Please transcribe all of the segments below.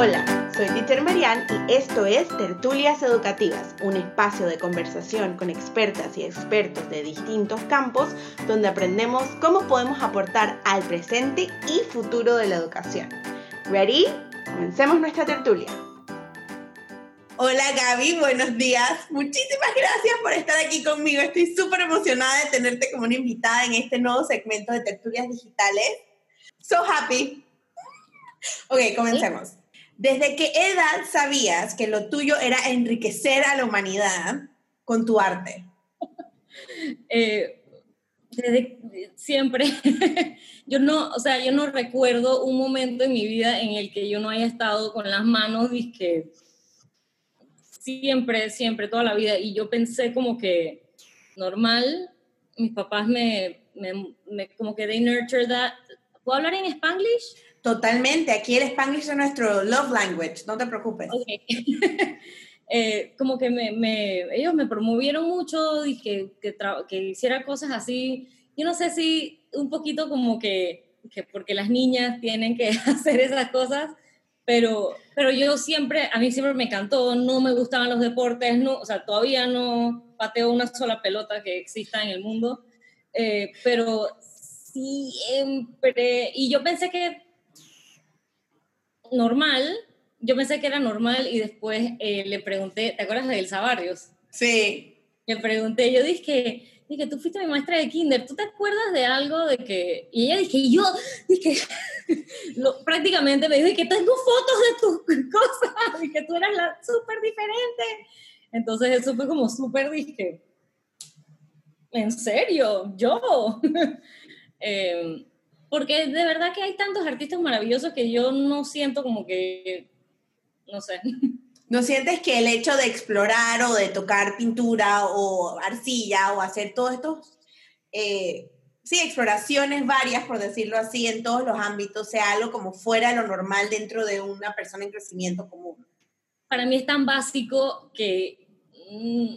Hola, soy Teacher Marian y esto es Tertulias Educativas, un espacio de conversación con expertas y expertos de distintos campos donde aprendemos cómo podemos aportar al presente y futuro de la educación. ¿Ready? Comencemos nuestra tertulia. Hola Gaby, buenos días. Muchísimas gracias por estar aquí conmigo. Estoy súper emocionada de tenerte como una invitada en este nuevo segmento de tertulias digitales. So happy. Ok, comencemos. ¿Desde qué edad sabías que lo tuyo era enriquecer a la humanidad con tu arte? Eh, desde siempre. yo no, o sea, yo no recuerdo un momento en mi vida en el que yo no haya estado con las manos que siempre, siempre, toda la vida. Y yo pensé como que normal, mis papás me, me, como que they nurture that. ¿Puedo hablar en Spanglish? Totalmente, aquí el Spanglish es nuestro love language, no te preocupes. Eh, como que me, ellos me promovieron mucho, y que, que hiciera cosas así. Yo no sé si un poquito como que, que porque las niñas tienen que hacer esas cosas, pero, pero yo siempre, a mí siempre me encantó, no me gustaban los deportes, no, o sea, todavía no pateo una sola pelota que exista en el mundo, eh, pero siempre, y yo pensé que normal, yo pensé que era normal y después eh, le pregunté, ¿te acuerdas de Elsa Barrios? Sí. Le pregunté, yo dije, dije, tú fuiste mi maestra de kinder, ¿tú te acuerdas de algo de que...? Y ella dije, yo, dije, prácticamente me dijo que tengo fotos de tus cosas y que tú eras la súper diferente. Entonces eso fue como súper, dije, ¿en serio? ¿Yo? eh, porque de verdad que hay tantos artistas maravillosos que yo no siento como que, no sé. ¿No sientes que el hecho de explorar o de tocar pintura o arcilla o hacer todos estos, eh, sí, exploraciones varias, por decirlo así, en todos los ámbitos, sea algo como fuera de lo normal dentro de una persona en crecimiento común? Para mí es tan básico que mm,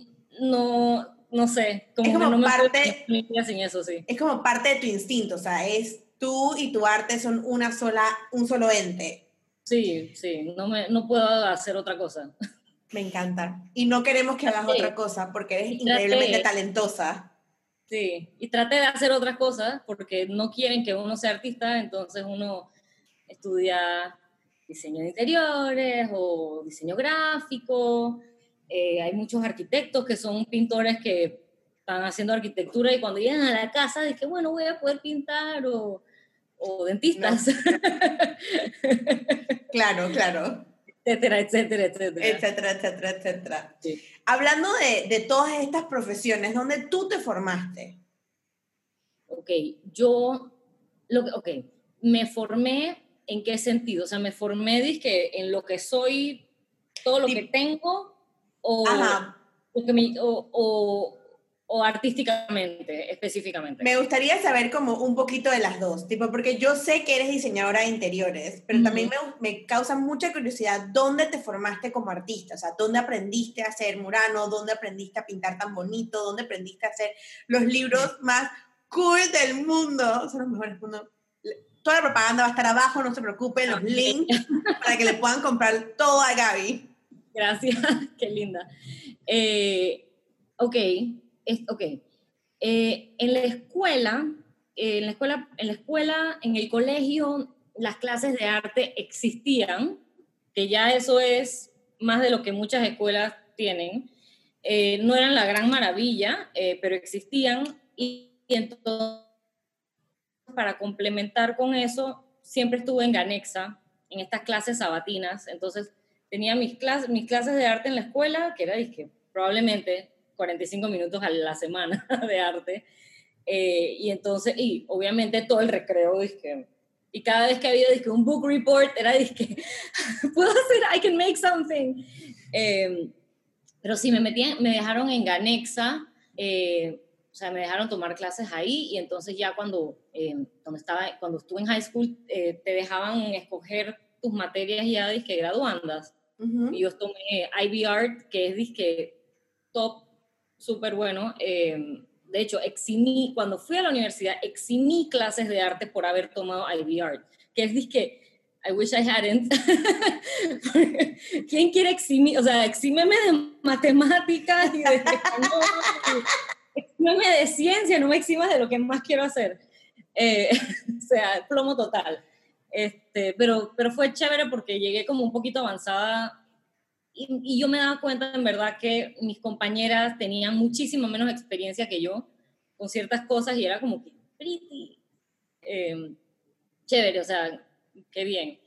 no, no sé, como, es como no parte, sin eso, sí. Es como parte de tu instinto, o sea, es tú y tu arte son una sola, un solo ente. Sí, sí, no, me, no puedo hacer otra cosa. Me encanta. Y no queremos que hagas otra cosa porque eres increíblemente talentosa. Sí, y trate de hacer otras cosas porque no quieren que uno sea artista, entonces uno estudia diseño de interiores o diseño gráfico. Eh, hay muchos arquitectos que son pintores que están haciendo arquitectura y cuando llegan a la casa dicen, bueno, voy a poder pintar o o dentistas. claro, claro. Etcétera, etcétera, etcétera. Etcétera, etcétera, etcétera. Hablando de, de, todas estas profesiones, ¿dónde tú te formaste? Ok, yo, lo que, ok, me formé en qué sentido? O sea, me formé dizque, en lo que soy, todo lo que tengo, o, o, o, o artísticamente, específicamente? Me gustaría saber como un poquito de las dos, tipo, porque yo sé que eres diseñadora de interiores, pero también me, me, causa mucha curiosidad dónde te formaste como artista, o sea, dónde aprendiste a hacer murano, dónde aprendiste a pintar tan bonito, dónde aprendiste a hacer los libros más cool del mundo, son los mejores mundo. Toda la propaganda va a estar abajo, no se preocupen, los links para que le puedan comprar todo a Gaby. Gracias, qué linda. Eh, ok, ok, eh, en la escuela, eh, en la escuela, en la escuela, en el colegio, las clases de arte existían, que ya eso es más de lo que muchas escuelas tienen. Eh, no eran la gran maravilla, pero existían y, entonces para complementar con eso, siempre estuve en Ganexa, en estas clases sabatinas, entonces tenía mis clases, mis clases de arte en la escuela, que era, que probablemente 45 minutos a la semana de arte. Eh, y entonces, y obviamente todo el recreo, que y cada vez que había dizque, un book report, era que puedo hacer, I can make something. Em, pero sí, me, metí, me dejaron en Ganexa, eh, o sea, me dejaron tomar clases ahí y entonces ya cuando, em, cuando, estaba, cuando estuve en high school, eh, te dejaban escoger tus materias ya, disque, graduandas. Y yo tomé IB Art, que es, disque, top súper bueno. Eh, de hecho, eximí, cuando fui a la universidad, eximí clases de arte por haber tomado IB Art, que es que I wish I hadn't. ¿Quién quiere eximir? O sea, exímeme de matemáticas y de exímeme de ciencia, no me eximas de lo que más quiero hacer. Eh, o sea, plomo total. Este, pero, pero fue chévere porque llegué como un poquito avanzada y, y, yo me daba cuenta en verdad que mis compañeras tenían muchísimo menos experiencia que yo con ciertas cosas y era como que pretty eh, chévere, o sea, qué bien.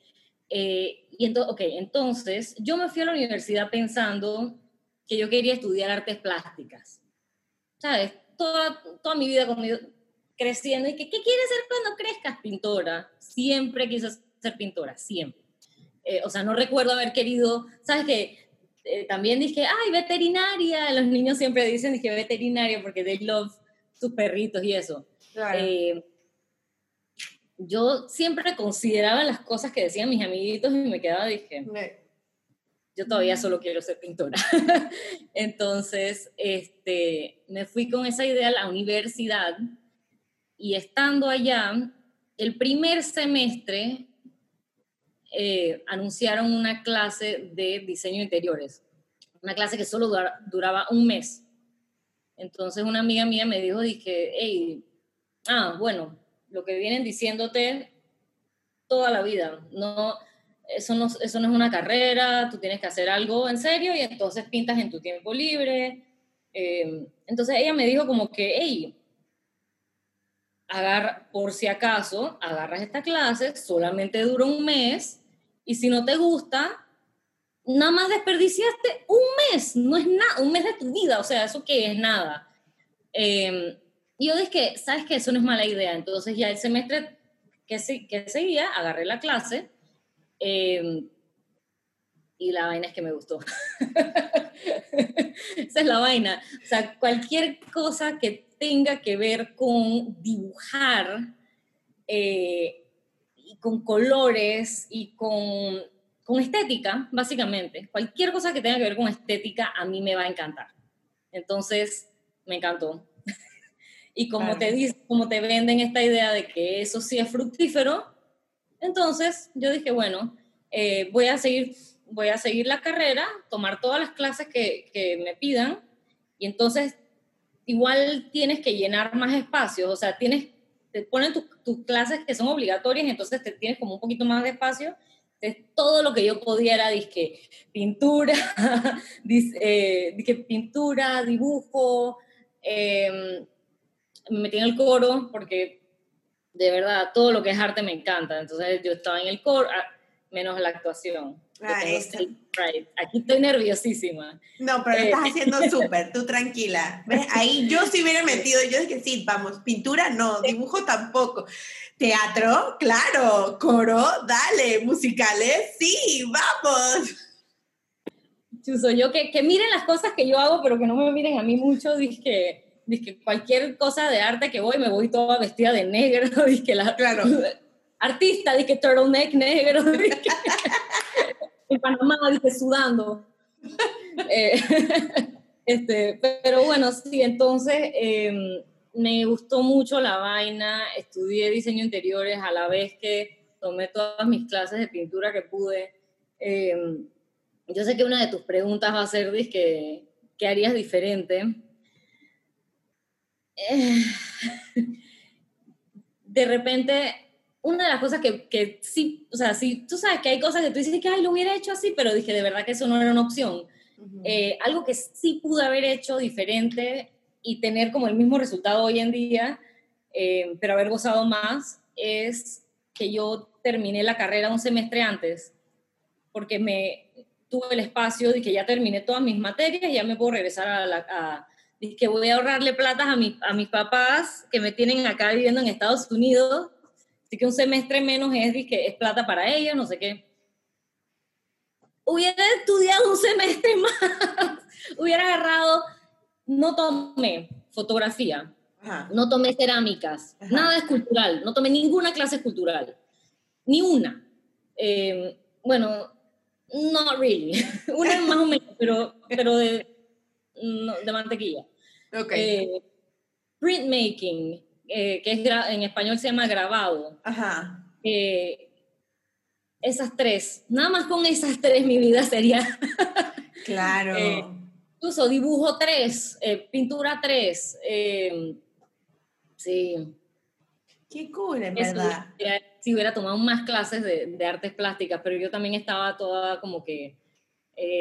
Eh, y entonces, ok, entonces yo me fui a la universidad pensando que yo quería estudiar artes plásticas. ¿Sabes? Toda, toda mi vida conmigo, creciendo y que, ¿qué quieres ser cuando crezcas? Pintora. Siempre quise ser pintora, siempre. Eh, o sea, no recuerdo haber querido, ¿sabes qué? Eh, también dije, ay, veterinaria. Los niños siempre dicen, dije, veterinaria porque they love sus perritos y eso. Eh, yo siempre consideraba las cosas que decían mis amiguitos y me quedaba, dije, yo todavía solo quiero ser pintora. Entonces, este, me fui con esa idea a la universidad y estando allá, el primer semestre eh, anunciaron una clase de diseño de interiores, una clase que solo duraba un mes. Entonces una amiga mía me dijo, dije, hey, ah, bueno, lo que vienen diciéndote toda la vida, no, eso no, eso no es una carrera, tú tienes que hacer algo en serio y entonces pintas en tu tiempo libre. Eh, entonces ella me dijo como que, hey, agarra, por si acaso, agarras esta clase, solamente dura un mes, y si no te gusta, nada más desperdiciaste un mes, no es nada, un mes de tu vida, o sea, eso que es nada. Eh, yo dije, ¿sabes qué? Eso no es mala idea. Entonces ya el semestre que, que seguía, agarré la clase, em, y la vaina es que me gustó. Esa es la vaina. O sea, cualquier cosa que tenga que ver con dibujar eh, con colores y con, con estética, básicamente. Cualquier cosa que tenga que ver con estética a mí me va a encantar. Entonces, me encantó. y como te dicen, como te venden esta idea de que eso sí es fructífero, entonces yo dije, bueno, eh, voy, a seguir, voy a seguir la carrera, tomar todas las clases que, que me pidan, y entonces igual tienes que llenar más espacios, o sea, tienes, te ponen tus clases que son obligatorias, entonces te tienes como un poquito más de espacio. Entonces, todo lo que yo podía era, dije, pintura, eh, dije, pintura, dibujo, eh, me metí en el coro porque de verdad todo lo que es arte me encanta. Entonces yo estaba en el coro, ah, menos la actuación. Ah, Aquí estoy nerviosísima. No, pero lo estás eh, haciendo súper, tú tranquila. Ahí yo sí hubiera metido, yo dije, sí, vamos, pintura no, dibujo tampoco. Teatro, claro, coro, dale, musicales, sí, vamos. Chuso, yo que, que miren las cosas que yo hago, pero que no me miren a mí mucho, dije, cualquier cosa de arte que voy, me voy toda vestida de negro, dije la, claro. artista, dije turtleneck negro, en Panamá, dije sudando. Eh, este, pero bueno, sí, entonces em, me gustó mucho la vaina, estudié diseño interiores a la vez que tomé todas mis clases de pintura que pude. Em, yo sé que una de tus preguntas va a ser, dije, ¿qué harías diferente? de repente, una de las cosas que, que, sí, o sea, sí, tú sabes que hay cosas que tú dices que, ay, lo hubiera hecho así, pero dije, de verdad que eso no era una opción. Eh, algo que sí pude haber hecho diferente y tener como el mismo resultado hoy en día, eh, pero haber gozado más, es que yo terminé la carrera un semestre antes, porque me tuve el espacio de que ya terminé todas mis materias y ya me puedo regresar a, la, a que voy a ahorrarle plata a, mi, a mis papás que me tienen acá viviendo en Estados Unidos. Así que un semestre menos es, que es plata para ellos, no sé qué. Hubiera estudiado un semestre más. Hubiera agarrado, no tomé fotografía, no tomé cerámicas, nada escultural, no tomé ninguna clase escultural, ni una. Em, bueno, no really. una más o menos, pero, pero de, de mantequilla. Okay. Eh, printmaking, eh, que es en español se llama grabado. Ajá. Eh, esas tres, nada más con esas tres mi vida sería... Claro. Eh, incluso dibujo tres, pintura tres, sí. Qué cool, en verdad. Si hubiera tomado más clases de, de, artes plásticas, pero yo también estaba toda como que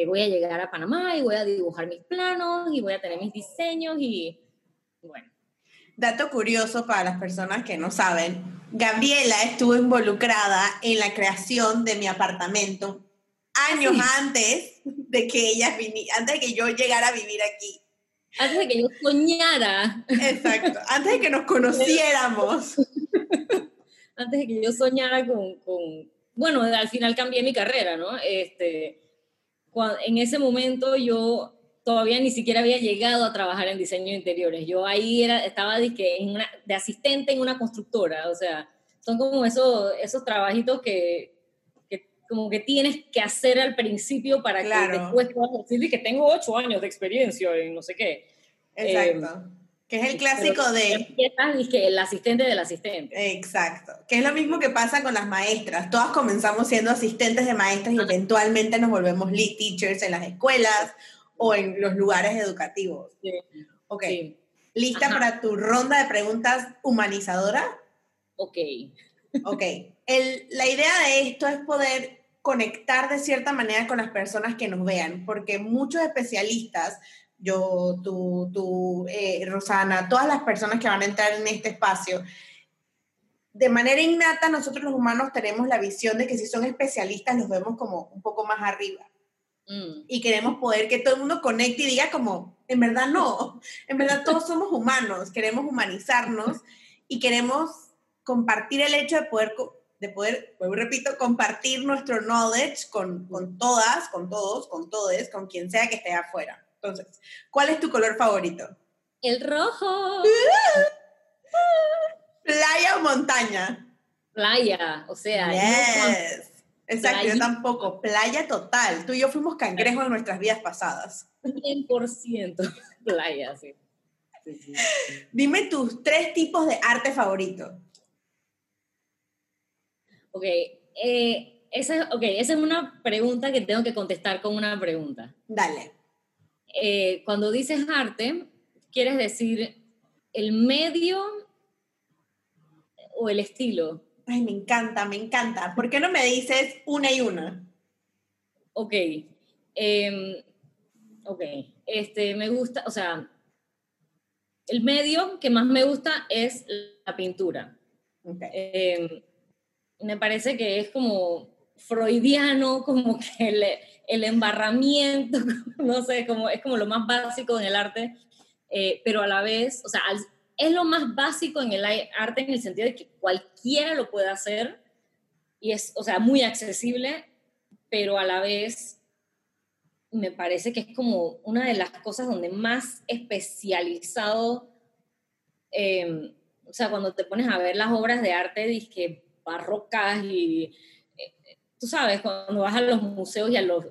voy a llegar a Panamá y voy a dibujar mis planos y voy a tener mis diseños y bueno. Dato curioso para las personas que no saben, Gabriela estuvo involucrada en la creación de mi apartamento años antes de que ella antes de que yo llegara a vivir aquí. Antes de que yo soñara. Exacto, antes de que nos conociéramos. antes de que yo soñara con, con, bueno, al final cambié mi carrera, ¿no? Este, en ese momento yo todavía ni siquiera había llegado a trabajar en diseño de interiores. Yo ahí era, estaba en una, de asistente en una constructora, o sea, son como esos, esos trabajitos que, que como que tienes que hacer al principio para que después puedas decir que tengo ocho años de experiencia en no sé qué. Exacto. Eh, que es el clásico de... Que el asistente del asistente. Exacto. Que es lo mismo que pasa con las maestras. Todas comenzamos siendo asistentes de maestras y eventualmente nos volvemos lead teachers en las escuelas o en los lugares educativos. Sí. Ok. ¿Lista para tu ronda de preguntas humanizadora? Ok. Ok. El, la idea de esto es poder conectar de cierta manera con las personas que nos vean, porque muchos especialistas, yo, tú, tú eh, Rosana, todas las personas que van a entrar en este espacio, de manera innata nosotros los humanos tenemos la visión de que si son especialistas los vemos como un poco más arriba. Mm. Y queremos poder que todo el mundo conecte y diga como, en verdad no, en verdad todos somos humanos, queremos humanizarnos y queremos compartir el hecho de poder, de poder, pues repito, compartir nuestro knowledge con, con todas, con todos, con todes, con quien sea que esté afuera. Entonces, ¿cuál es tu color favorito? El rojo. ¿Playa o montaña? Playa, o sea. Yes. Exacto, yo tampoco. Playa total. Tú y yo fuimos cangrejos en nuestras vidas pasadas. 100% playa, sí. Dime tus tres tipos de arte favorito. Ok, eh, esa, esa es una pregunta que tengo que contestar con una pregunta. Dale. Eh, cuando dices arte, ¿quieres decir el medio o el estilo? Ay, me encanta, me encanta. ¿Por qué no me dices una y una? Ok. Em, ok. Este, me gusta, o sea, el medio que más me gusta es la pintura. Okay. Em, me parece que es como freudiano, como que el, el, embarramiento, no sé, como, es como lo más básico en el arte, eh, pero a la vez, o sea, al, es lo más básico en el arte en el sentido de que cualquiera lo puede hacer y es, o sea, muy accesible, pero a la vez me parece que es como una de las cosas donde más especializado, em, o sea, cuando te pones a ver las obras de arte, que barrocas y, eh, tú sabes, cuando vas a los museos y a, los,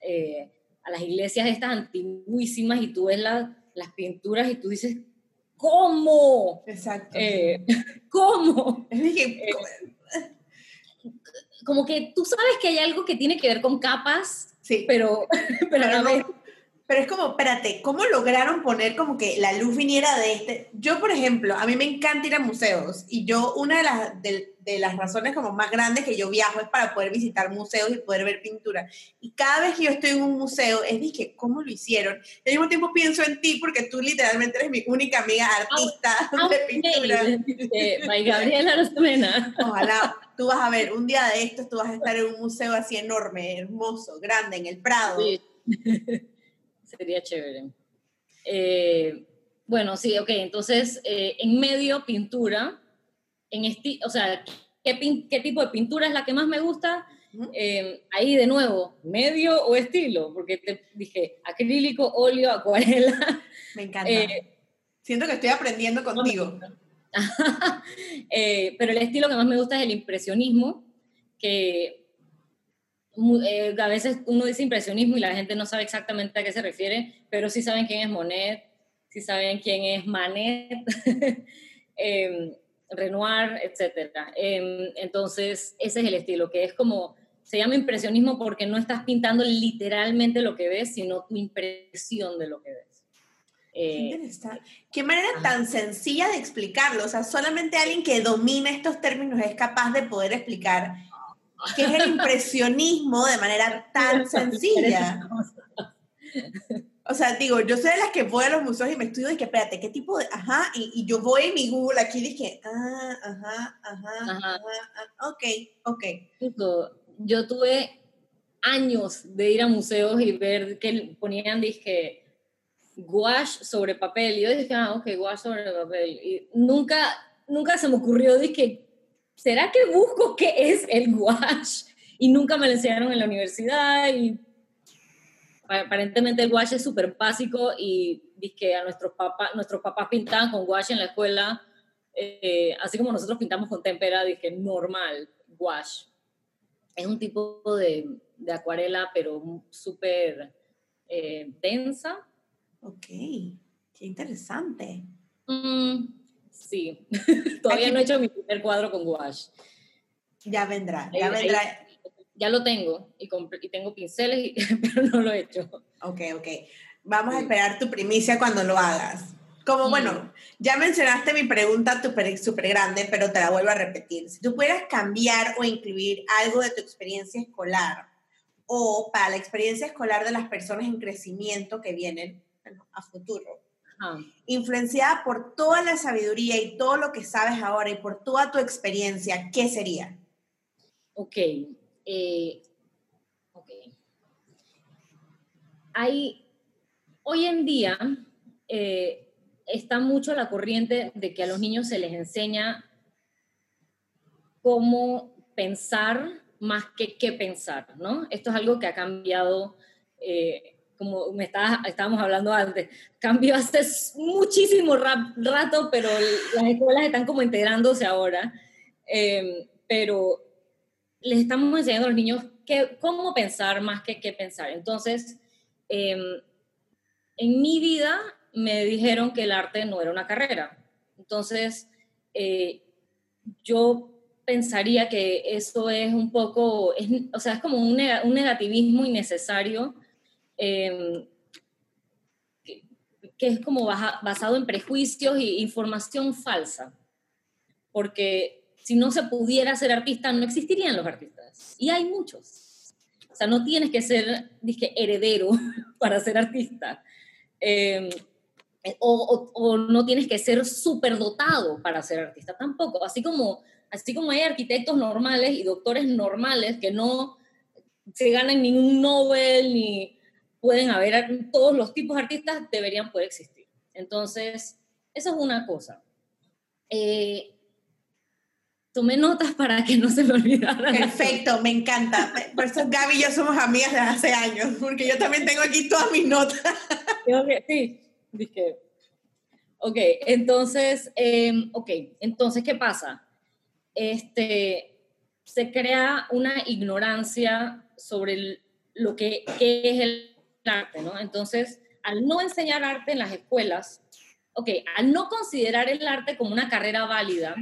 eh, a las iglesias estas antiguísimas y tú ves las pinturas y tú dices, ¿cómo? Exacto. Eh, ¿Cómo? Eh, como que tú sabes que hay algo que tiene que ver con capas, sí. pero, pero, pero es como, espérate, ¿cómo lograron poner como que la luz viniera de este? Yo, por ejemplo, a mí me encanta ir a museos y yo una de las, de, de, las razones como más grandes que yo viajo es para poder visitar museos y poder ver pintura. Y cada vez que yo estoy en un museo es dije, ¿cómo lo hicieron? Y al mismo tiempo pienso en ti porque tú literalmente eres mi única amiga artista de pintura. Eh, Gabriela Rosemena. Ojalá. Tú vas a ver, un día de estos tú vas a estar en un museo así enorme, hermoso, grande, en el Prado. Sí. Sería chévere. Eh, bueno, sí, ok, entonces eh, en medio pintura, en esti o sea, ¿qué, ¿qué, tipo de pintura es la que más me gusta? Eh, ahí de nuevo, medio o estilo, porque te dije acrílico, óleo, acuarela. Me encanta. Siento que estoy aprendiendo contigo. pero el estilo que más me gusta es el impresionismo, que eh, a veces uno dice impresionismo y la gente no sabe exactamente a qué se refiere, pero sí saben quién es Monet, sí saben quién es Manet. Em, Renoir, etc. Em, entonces, ese es el estilo, que es como, se llama impresionismo porque no estás pintando literalmente lo que ves, sino tu impresión de lo que ves. Eh, Qué manera tan sencilla de explicarlo. O sea, solamente alguien que domina estos términos es capaz de poder explicar qué es el impresionismo de manera tan sencilla. O sea, digo, yo soy de las que voy a los museos y me estudio y que, espérate, ¿qué tipo de...? Ajá, y, yo voy en mi Google aquí y dije, ah, ajá, ajá, ajá, ajá, ok, ok. Yo tuve años de ir a museos y ver que ponían, dije, gouache sobre papel. Y yo dije, ah, ok, gouache sobre papel. Y nunca, nunca se me ocurrió, dije, ¿será que busco qué es el gouache? Y nunca me lo enseñaron en la universidad y aparentemente el gouache es súper básico y dije a nuestros papás, nuestros papás pintaban con gouache en la escuela, eh, así como nosotros pintamos con tempera, dije normal, gouache. Es un tipo de, de acuarela, pero súper eh, densa, Ok, qué interesante. Mm, sí, todavía no he hecho mi primer cuadro con gouache. Ya vendrá, ya vendrá. Ya lo tengo y, y tengo pinceles, pero no lo he hecho. Ok, ok. Vamos a esperar tu primicia cuando lo hagas. Como, bueno, ya mencionaste mi pregunta súper grande, pero te la vuelvo a repetir. Si tú pudieras cambiar o incluir algo de tu experiencia escolar o para la experiencia escolar de las personas en crecimiento que vienen, a futuro. Influenciada por toda la sabiduría y todo lo que sabes ahora y por toda tu experiencia, ¿qué sería? Ok. Eh. Hay, hoy en día eh, está mucho la corriente de que a los niños se les enseña cómo pensar más que qué pensar, ¿no? Esto es algo que ha cambiado eh, como me estábamos hablando antes, cambió hace muchísimo rato, pero las escuelas están como integrándose ahora. Pero les estamos enseñando a los niños que, cómo pensar más que qué pensar. Entonces, em, en mi vida me dijeron que el arte no era una carrera. Entonces, eh, yo pensaría que eso es un poco, o sea, es como un, negativismo innecesario Em, que, es como basado en prejuicios e información falsa. Porque si no se pudiera ser artista, no existirían los artistas. Y hay muchos. O sea, no tienes que ser, dije, heredero para ser artista. Em, o, o, no tienes que ser súper dotado para ser artista tampoco. Así como, así como hay arquitectos normales y doctores normales que no se ganan ningún Nobel ni, pueden haber, todos los tipos de artistas deberían poder existir. Entonces, eso es una cosa. Eh, tomé notas para que no se me olvidara. Perfecto, me encanta. Por eso Gaby y yo somos amigas de hace años, porque yo también tengo aquí todas mis notas. sí, dije. Ok, entonces, em, ok, entonces, ¿qué pasa? Este, se crea una ignorancia sobre lo que es el arte, ¿no? Entonces, al no enseñar arte en las escuelas, ok, al no considerar el arte como una carrera válida,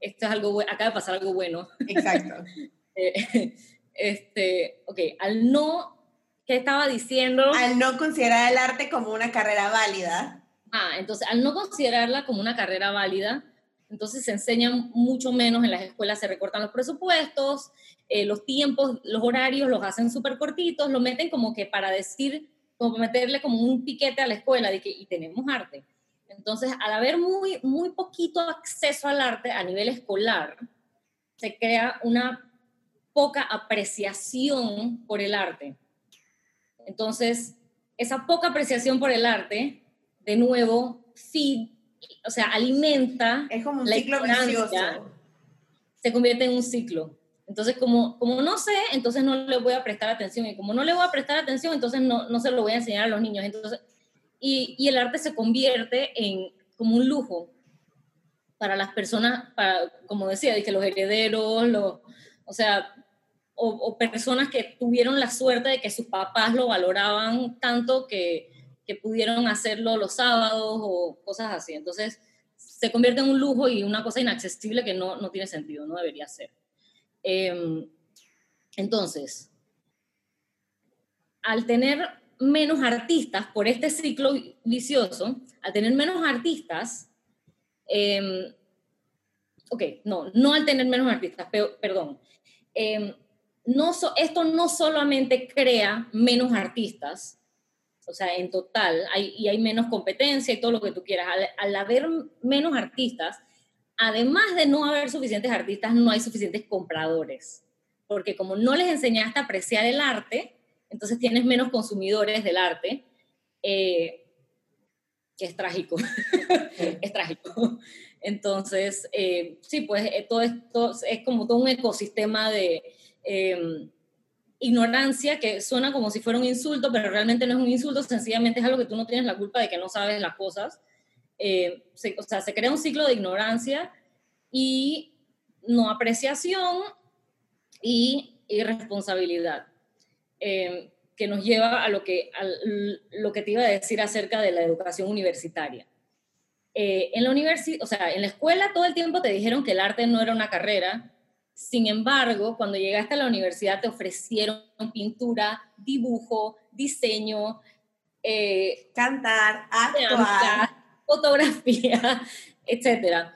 esto es algo acaba de pasar algo bueno. Exacto. Eh, este, ok, al no, ¿qué estaba diciendo? Al no considerar el arte como una carrera válida. Ah, entonces, al no considerarla como una carrera válida, entonces se enseñan mucho menos en las escuelas, se recortan los presupuestos, eh, los tiempos, los horarios los hacen súper cortitos, lo meten como que para decir, como meterle como un piquete a la escuela de que y tenemos arte. Entonces, al haber muy, muy poquito acceso al arte a nivel escolar, se crea una poca apreciación por el arte. Entonces, esa poca apreciación por el arte, de nuevo, feed o sea, alimenta es como un ciclo vicioso. se convierte en un ciclo. Entonces, como, como no sé, entonces no le voy a prestar atención. Y como no le voy a prestar atención, entonces no, no se lo voy a enseñar a los niños. Entonces, y, el arte se convierte en como un lujo para las personas, para, como decía, que los herederos, los, o sea, o, o, personas que tuvieron la suerte de que sus papás lo valoraban tanto que, que pudieron hacerlo los sábados o cosas así. Entonces, se convierte en un lujo y una cosa inaccesible que no, no tiene sentido, no debería ser. Em, entonces, al tener menos artistas por este ciclo vicioso, al tener menos artistas, em, ok, no, no al tener menos artistas, perdón, em, no esto no solamente crea menos artistas, o sea, en total, hay, y hay menos competencia y todo lo que tú quieras. Al, haber menos artistas, además de no haber suficientes artistas, no hay suficientes compradores. Porque como no les enseñaste a apreciar el arte, entonces tienes menos consumidores del arte, eh, que es trágico. es trágico. Entonces, eh, sí, pues eh, todo esto es como todo un ecosistema de ignorancia que suena como si fuera un insulto, pero realmente no es un insulto, sencillamente es algo que tú no tienes la culpa de que no sabes las cosas. Eh, o sea, se crea un ciclo de ignorancia y no apreciación y irresponsabilidad, eh, que nos lleva a lo que, a lo que te iba a decir acerca de la educación universitaria. Eh, en la universidad, o sea, en la escuela todo el tiempo te dijeron que el arte no era una carrera, sin embargo, cuando llegaste a la universidad te ofrecieron pintura, dibujo, diseño, eh, cantar, actuar, fotografía, etc.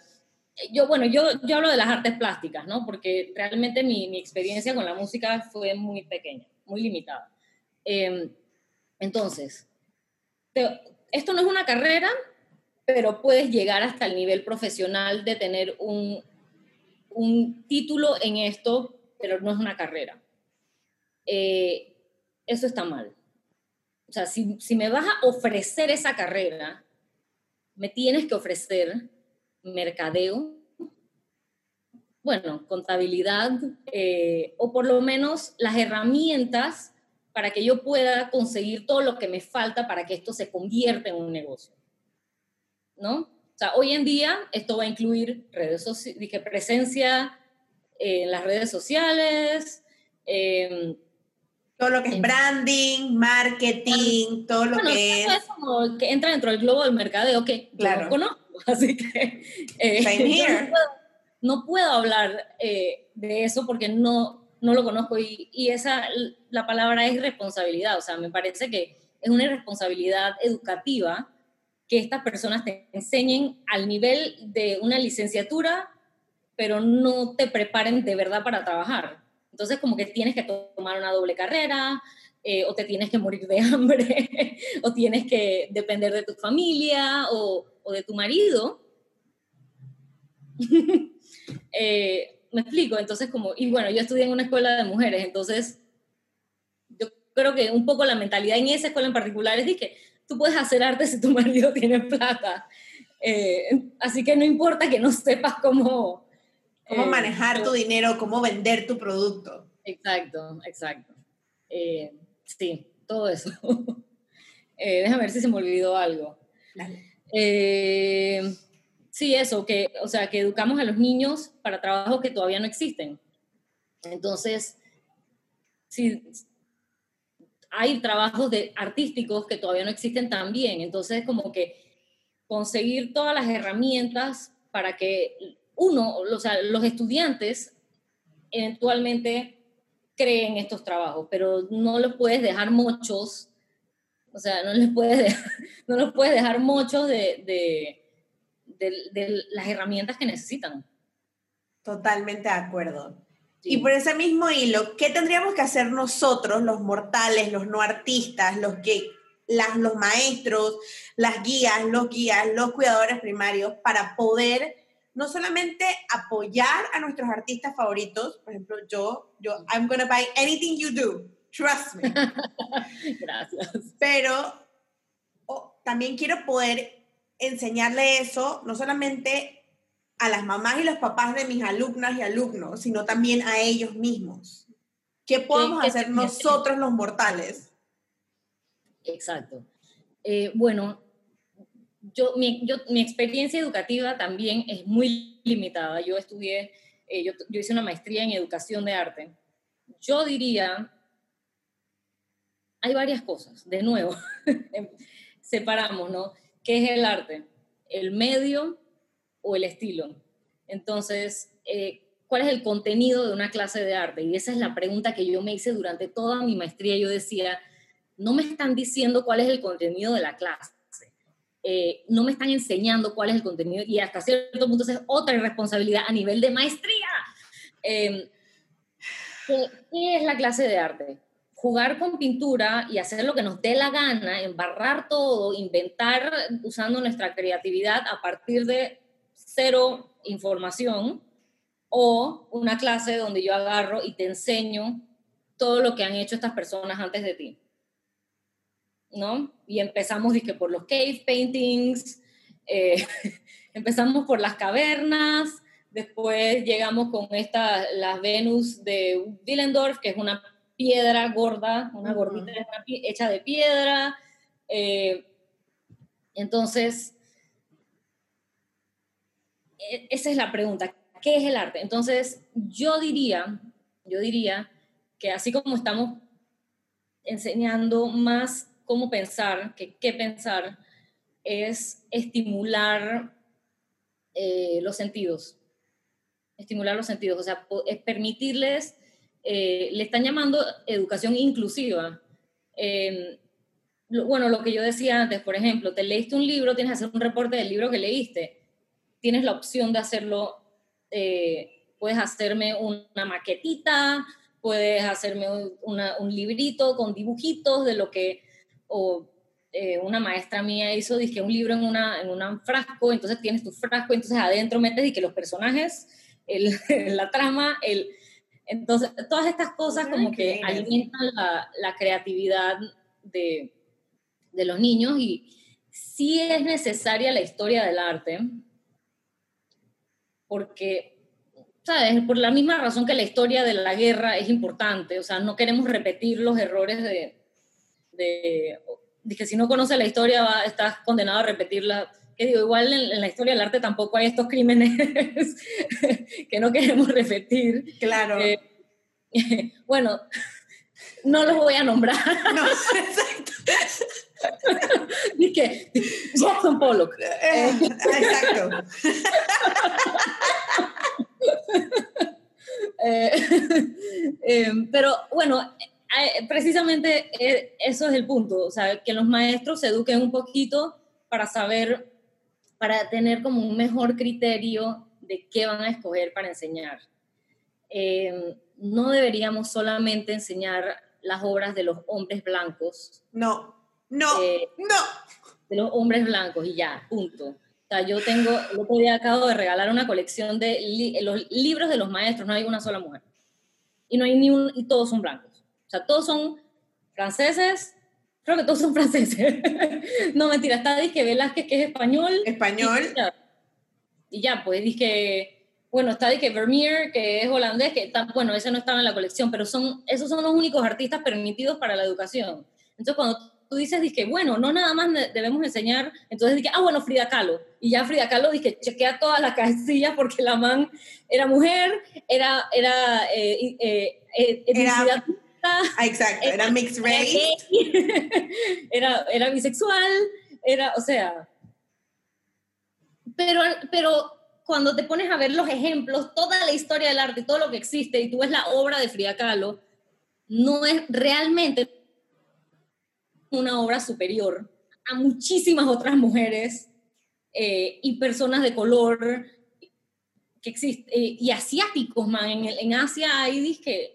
Yo, bueno, yo, yo hablo de las artes plásticas, ¿no? Porque realmente mi, mi experiencia con la música fue muy pequeña, muy limitada. Em, entonces, esto no es una carrera, pero puedes llegar hasta el nivel profesional de tener un, un título en esto, pero no es una carrera. Eh, eso está mal. O sea, si, si, me vas a ofrecer esa carrera, me tienes que ofrecer mercadeo, bueno, contabilidad, eh, o por lo menos las herramientas para que yo pueda conseguir todo lo que me falta para que esto se convierta en un negocio. ¿No? O sea, hoy en día esto va a incluir redes dije, presencia en las redes sociales. Em, todo lo que es branding, marketing, todo lo que es... es como que entra dentro del globo del mercadeo, que claro. yo no conozco, así que eh, no, puedo, hablar eh, de eso porque no, no lo conozco y, esa, la palabra es responsabilidad, o sea, me parece que es una irresponsabilidad educativa que estas personas te enseñen al nivel de una licenciatura, pero no te preparen de verdad para trabajar. Entonces, como que tienes que tomar una doble carrera, eh, o te tienes que morir de hambre, o tienes que depender de tu familia o, o de tu marido. Eh, me explico, entonces como, y bueno, yo estudié en una escuela de mujeres, entonces yo creo que un poco la mentalidad en esa escuela en particular es de que tú puedes hacer arte si tu marido tiene plata. Eh, así que no importa que no sepas cómo... Cómo eh, manejar tu dinero, cómo vender tu producto. Exacto, exacto. Eh, sí, todo eso. déjame ver si se me olvidó algo. Sí, eso, que, o sea, que educamos a los niños para trabajos que todavía no existen. Entonces, si, hay trabajos de artísticos que todavía no existen también. Entonces, como que conseguir todas las herramientas para que uno, o sea, los estudiantes eventualmente creen estos trabajos, pero no los puedes dejar muchos, o sea, no les puedes dejar, no los puedes dejar muchos de, de, de las herramientas que necesitan. Totalmente de acuerdo. Y por ese mismo hilo, ¿qué tendríamos que hacer nosotros, los mortales, los no artistas, los que las, los maestros, las guías, los guías, los cuidadores primarios, para poder no solamente apoyar a nuestros artistas favoritos, por ejemplo, yo, yo, I'm gonna buy anything you do, trust me. Gracias. Pero también quiero poder enseñarle eso, no solamente a las mamás y los papás de mis alumnas y alumnos, sino también a ellos mismos. ¿Qué podemos hacer nosotros los mortales? Exacto. Eh, bueno, yo mi, yo mi, experiencia educativa también es muy limitada. Yo estudié, eh, yo, yo hice una maestría en educación de arte. Yo diría, hay varias cosas. De nuevo, separamos, ¿no? ¿Qué es el arte? El medio o el estilo. Entonces, eh, ¿cuál es el contenido de una clase de arte? Y esa es la pregunta que yo me hice durante toda mi maestría. Yo decía, no me están diciendo cuál es el contenido de la clase. Eh, no me están enseñando cuál es el contenido y hasta cierto punto es otra irresponsabilidad a nivel de maestría. Em, ¿Qué es la clase de arte? Jugar con pintura y hacer lo que nos dé la gana, embarrar todo, inventar usando nuestra creatividad a partir de cero información o una clase donde yo agarro y te enseño todo lo que han hecho estas personas antes de ti. ¿No? Y empezamos dije, por los cave paintings, eh, empezamos por las cavernas, después llegamos con esta, las Venus de Willendorf, que es una piedra gorda, una gordita hecha de piedra. Eh, entonces, e, esa es la pregunta, ¿qué es el arte? Entonces, yo diría, yo diría que así como estamos enseñando más cómo pensar que qué pensar, es estimular eh, los sentidos. Estimular los sentidos, o sea, es permitirles, eh, le están llamando educación inclusiva. Em, bueno, lo que yo decía antes, por ejemplo, te leíste un libro, tienes que hacer un reporte del libro que leíste tienes la opción de hacerlo, eh, puedes hacerme una maquetita, puedes hacerme un librito con dibujitos de lo que, eh, una maestra mía hizo, dije, un libro en, una, en un frasco, entonces tienes tu frasco, entonces adentro metes y que los personajes, la trama, el... Entonces, todas estas cosas como que alimentan la, la creatividad de, de los niños y sí es necesaria la historia del arte, porque, ¿sabes? Por la misma razón que la historia de la guerra es importante, o sea, no queremos repetir los errores de, de, que si no conoces la historia va, estás condenado a repetirla. Que digo, igual en, la historia del arte tampoco hay estos crímenes que no queremos repetir. Claro. Eh, bueno, no los voy a nombrar. No, exacto. Dije, Jackson Pollock. Eh, exacto. Eh, eh, pero bueno, precisamente eso es el punto, o sea, que los maestros se eduquen un poquito para saber, para tener como un mejor criterio de qué van a escoger para enseñar. no deberíamos solamente enseñar las obras de los hombres blancos. No, no, eh, no. De los hombres blancos y ya, punto. O sea, yo tengo, el otro día acabo de regalar una colección de los libros de los maestros, no hay una sola mujer. Y no hay ni un, y todos son blancos. O sea, todos son franceses, creo que todos son franceses. no, mentira, está que Velázquez, que es español. Español. Y ya, y ya pues que bueno, está que Vermeer, que es holandés, que está, bueno, ese no estaba en la colección, pero son, esos son los únicos artistas permitidos para la educación. Entonces, cuando tú dices, que bueno, no nada más debemos enseñar, entonces dije, ah, bueno, Frida Kahlo. Y ya Frida Kahlo, dije, chequea todas las casillas porque la man era mujer, era, era, eh, eh, eh era ah, exacto, era, mixed race. Era, era, bisexual, era, o sea, pero, pero cuando te pones a ver los ejemplos, toda la historia del arte, todo lo que existe, y tú ves la obra de Frida Kahlo, no es realmente una obra superior a muchísimas otras mujeres eh, y personas de color que existen, eh, y asiáticos, man, en, en Asia hay, disque,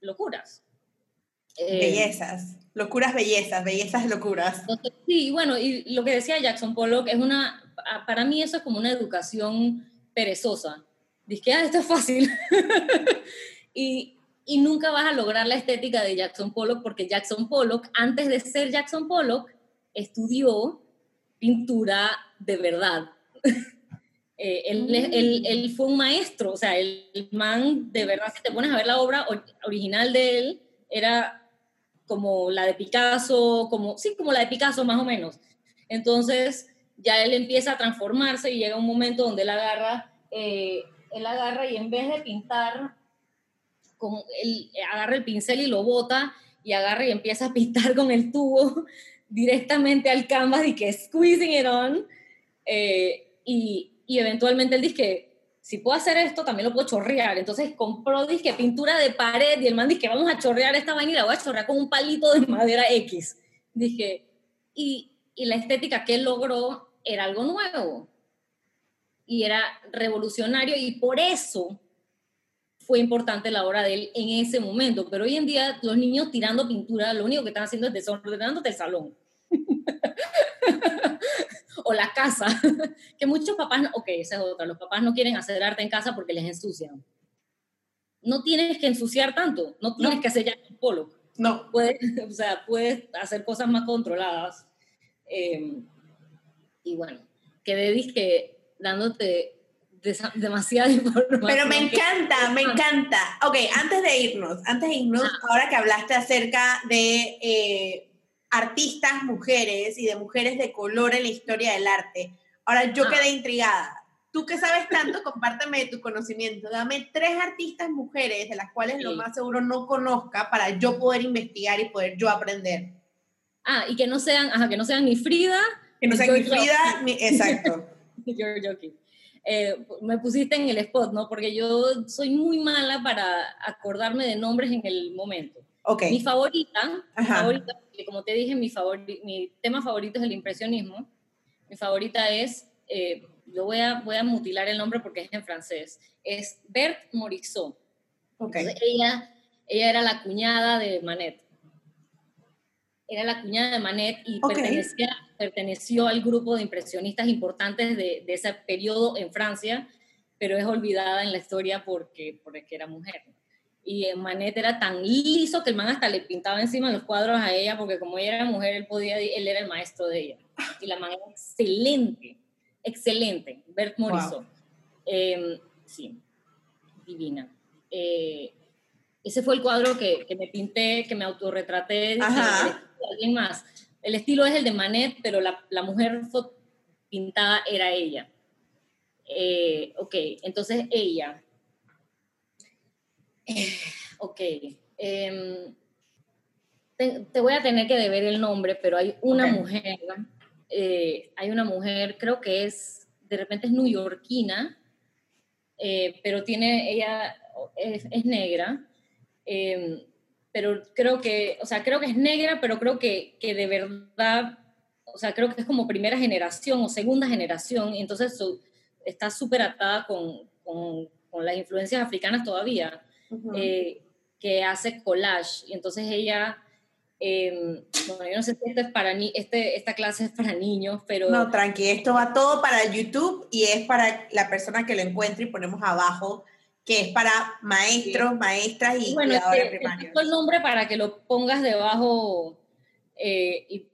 locuras. Eh, bellezas, locuras, bellezas, bellezas, locuras. Sí, bueno, y lo que decía Jackson Pollock es una, para mí eso es como una educación perezosa. Dice ah, esto es fácil. y, y nunca vas a lograr la estética de Jackson Pollock porque Jackson Pollock, antes de ser Jackson Pollock, estudió pintura de verdad. Eh, él, él, fue un maestro, o sea, el, man, de verdad, si te pones a ver la obra original de él, era como la de Picasso, como, sí, como la de Picasso más o menos. Entonces, ya él empieza a transformarse y llega un momento donde él agarra, eh, él agarra y en vez de pintar como él agarra el pincel y lo bota y agarra y empieza a pintar con el tubo directamente al canvas y que squeezing it on. Eh, y, y eventualmente él dice que si puedo hacer esto, también lo puedo chorrear. Entonces compró disque pintura de pared y el man que vamos a chorrear esta vaina y la voy a chorrear con un palito de madera X. Dije, y, y la estética que él logró era algo nuevo y era revolucionario y por eso fue importante la obra de él en ese momento. Pero hoy en día los niños tirando pintura, lo único que están haciendo es desordenándote el salón. o la casa, que muchos papás, ok, esa es otra, los papás no quieren hacer arte en casa porque les ensucian. No tienes que ensuciar tanto, no tienes que hacer ya un polo. No. Puedes, o sea, puedes hacer cosas más controladas. Eh, y bueno, quedé dije dándote demasiada información. Pero me encanta, me encanta. Ok, antes de irnos, antes de irnos, ahora que hablaste acerca de eh, artistas mujeres y de mujeres de color en la historia del arte, ahora yo quedé intrigada. Tú que sabes tanto, compárteme tu conocimiento. Dame tres artistas mujeres de las cuales lo más seguro no conozca para yo poder investigar y poder yo aprender. Ah, y que no sean, ajá, que no sean ni Frida. Que no sean ni Frida, ni, exacto. Eh, me pusiste en el spot, ¿no? Porque yo soy muy mala para acordarme de nombres en el momento. Okay. Mi favorita, mi favorita como te dije, mi, mi tema favorito es el impresionismo. Mi favorita es, eh, yo voy a, voy a mutilar el nombre porque es en francés, es Berthe Morisot. Okay. ella, ella era la cuñada de Manet. Era la cuñada de Manet y pertenecía perteneció al grupo de impresionistas importantes de, de, ese periodo en Francia, pero es olvidada en la historia porque, porque era mujer. Y Manet era tan liso que el man hasta le pintaba encima los cuadros a ella, porque como ella era mujer, él, podía, él era el maestro de ella. Y la man era excelente, excelente, Bert Morisot. Em, sí, divina. Eh, ese fue el cuadro que, que, me pinté, que me autorretraté, alguien más el estilo es el de Manet, pero la, la mujer pintada era ella. Eh, ok, entonces ella. Eh, ok. Em, te, voy a tener que deber el nombre, pero hay una mujer, eh, hay una mujer, creo que es, de repente es newyorkina, pero tiene, ella es, es negra em, pero creo que, o sea, creo que es negra, pero creo que, que de verdad, o sea, creo que es como primera generación o segunda generación, y entonces está súper atada con, con, con, las influencias africanas todavía, eh, que hace collage, y entonces ella... Eh, bueno, yo no sé si este es para ni este, esta clase es para niños, pero... No, tranqui, esto va todo para YouTube y es para la persona que lo encuentre y ponemos abajo que es para maestros, maestras y bueno, cuidadores primarios. el nombre para que lo pongas debajo eh, y,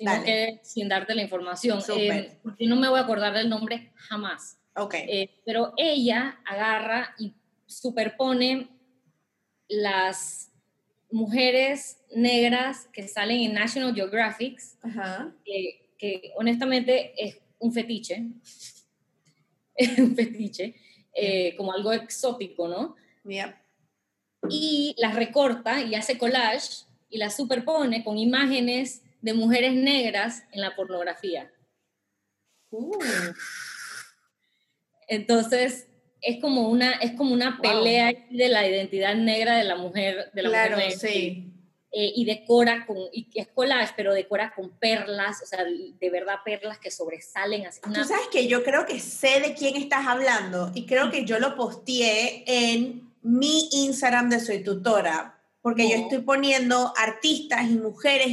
no quede sin darte la información. Eh, porque no me voy a acordar del nombre jamás. Ok. Eh, pero ella agarra y superpone las mujeres negras que salen en National Geographic, que honestamente es un fetiche. Es un fetiche. Eh, como algo exótico, ¿no? Y las recorta y hace collage y las superpone con imágenes de mujeres negras en la pornografía. Uh. Entonces, es como una, es como una pelea de la identidad negra de la mujer. De la claro, mujer sí. Eh, y decora con, y es collage, pero decora con perlas, o sea, de verdad perlas que sobresalen. Así Tú sabes que yo creo que sé de quién estás hablando y creo que yo lo posteé en mi Instagram de Soy Tutora, porque yo estoy poniendo artistas y mujeres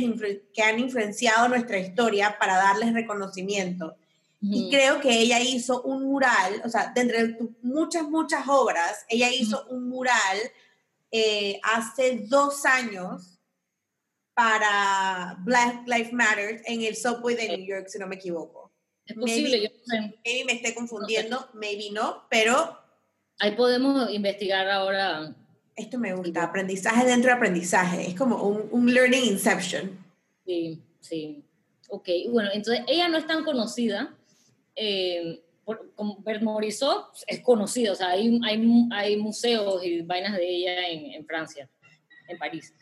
que han influenciado nuestra historia para darles reconocimiento. Y creo que ella hizo un mural, o sea, de entre muchas, muchas obras, ella hizo un mural eh, hace dos años para Black Lives Matter en el subway de New York, si no me equivoco. Es posible, yo Maybe me esté confundiendo, maybe no, pero... Ahí podemos investigar ahora. Esto me gusta, aprendizaje dentro de aprendizaje, es como un, un learning inception. Sí, sí. Ok, bueno, entonces ella no es tan conocida, eh, como Bert Morisot es conocida, o sea, hay, hay, hay, museos y vainas de ella en, en Francia, en París.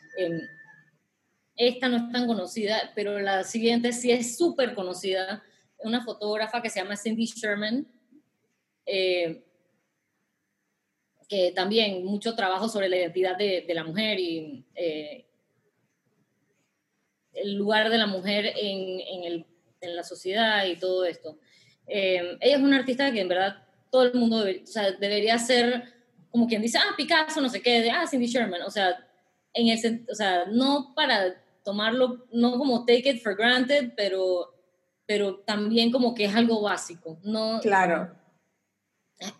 Esta no es tan conocida, pero la siguiente sí es súper conocida. Una fotógrafa que se llama Cindy Sherman. Eh, que también mucho trabajo sobre la identidad de, la mujer y eh, el lugar de la mujer en, la sociedad y todo esto. Ella es una artista que en verdad todo el mundo debería ser como quien dice, ah, Picasso, no sé qué, de, ah, Cindy Sherman, o sea, en el, o sea, no para tomarlo, no como take it for granted, pero, pero también como que es algo básico, no... Claro.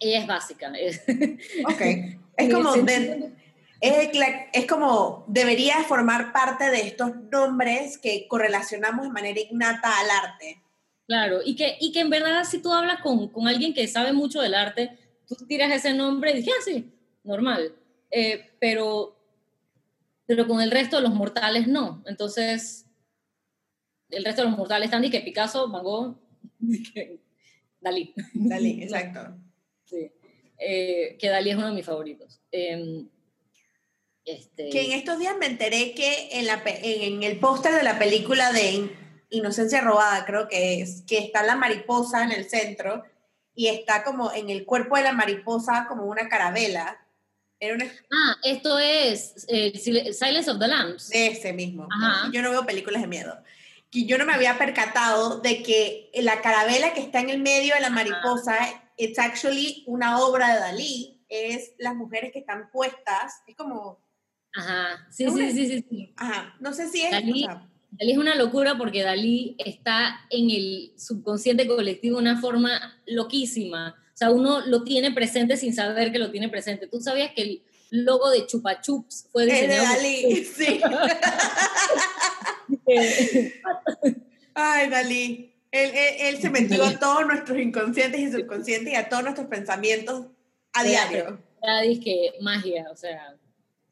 Ella es básica. Ok. Es como, es, como, debería formar parte de estos nombres que correlacionamos de manera innata al arte. Claro, y que, y que en verdad si tú hablas con, con alguien que sabe mucho del arte, tú tiras ese nombre y dices, ah, sí, normal. Eh, pero, pero con el resto de los mortales no. Entonces, el resto de los mortales están y que Picasso, Van Gogh, Dalí. Dalí, exacto. Sí. Eh, que Dalí es uno de mis favoritos. Em, este... Que en estos días me enteré que en, la, en el póster de la película de Inocencia Robada, creo que es, que está la mariposa en el centro y está como en el cuerpo de la mariposa como una carabela. Ah, esto es eh, Silence of the Lambs. ese mismo. Yo no veo películas de miedo. Y yo no me había percatado de que la carabela que está en el medio de la mariposa es actually una obra de Dalí. Es las mujeres que están puestas. Es como... Ajá, sí, sí, sí, sí, Ajá, no sé si es... Dalí es una locura porque Dalí está en el subconsciente colectivo de una forma loquísima. O sea, uno lo tiene presente sin saber que lo tiene presente. ¿Tú sabías que el logo de Chupa Chups fue diseñado? Es de Dalí, sí. Ay, Dalí. Él, él, se metió a todos nuestros inconscientes y subconscientes y a todos nuestros pensamientos a diario. Ya dije magia, o sea,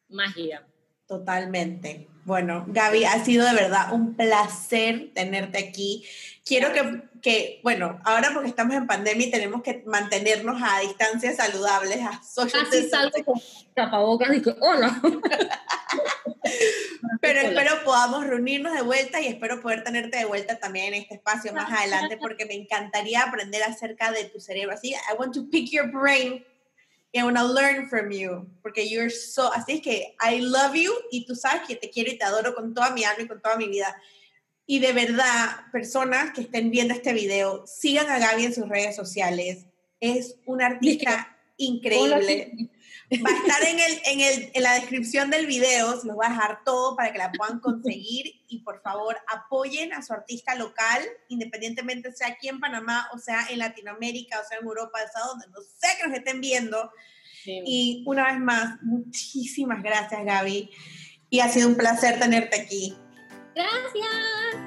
magia. Totalmente. Bueno, Gaby, ha sido de verdad un placer tenerte aquí. Quiero que, que, bueno, ahora porque estamos en pandemia y tenemos que mantenernos a distancias saludables, a social Así salgo con tapabocas y que, hola. Pero espero podamos reunirnos de vuelta y espero poder tenerte de vuelta también en este espacio más adelante porque me encantaría aprender acerca de tu cerebro. Así, I want to pick your brain I want to learn from you, porque you're so, así es que I love you y tú sabes que te quiero y te adoro con toda mi alma y con toda mi vida. Y de verdad, personas que estén viendo este video, sigan a Gaby en sus redes sociales. Es una artista increíble. Va a estar en, el, en, el, en la descripción del video, se los voy a dejar todo para que la puedan conseguir y por favor apoyen a su artista local, independientemente sea aquí en Panamá o sea en Latinoamérica o sea en Europa, sea donde no sé que nos estén viendo. Y una vez más, muchísimas gracias Gaby y ha sido un placer tenerte aquí. Gracias.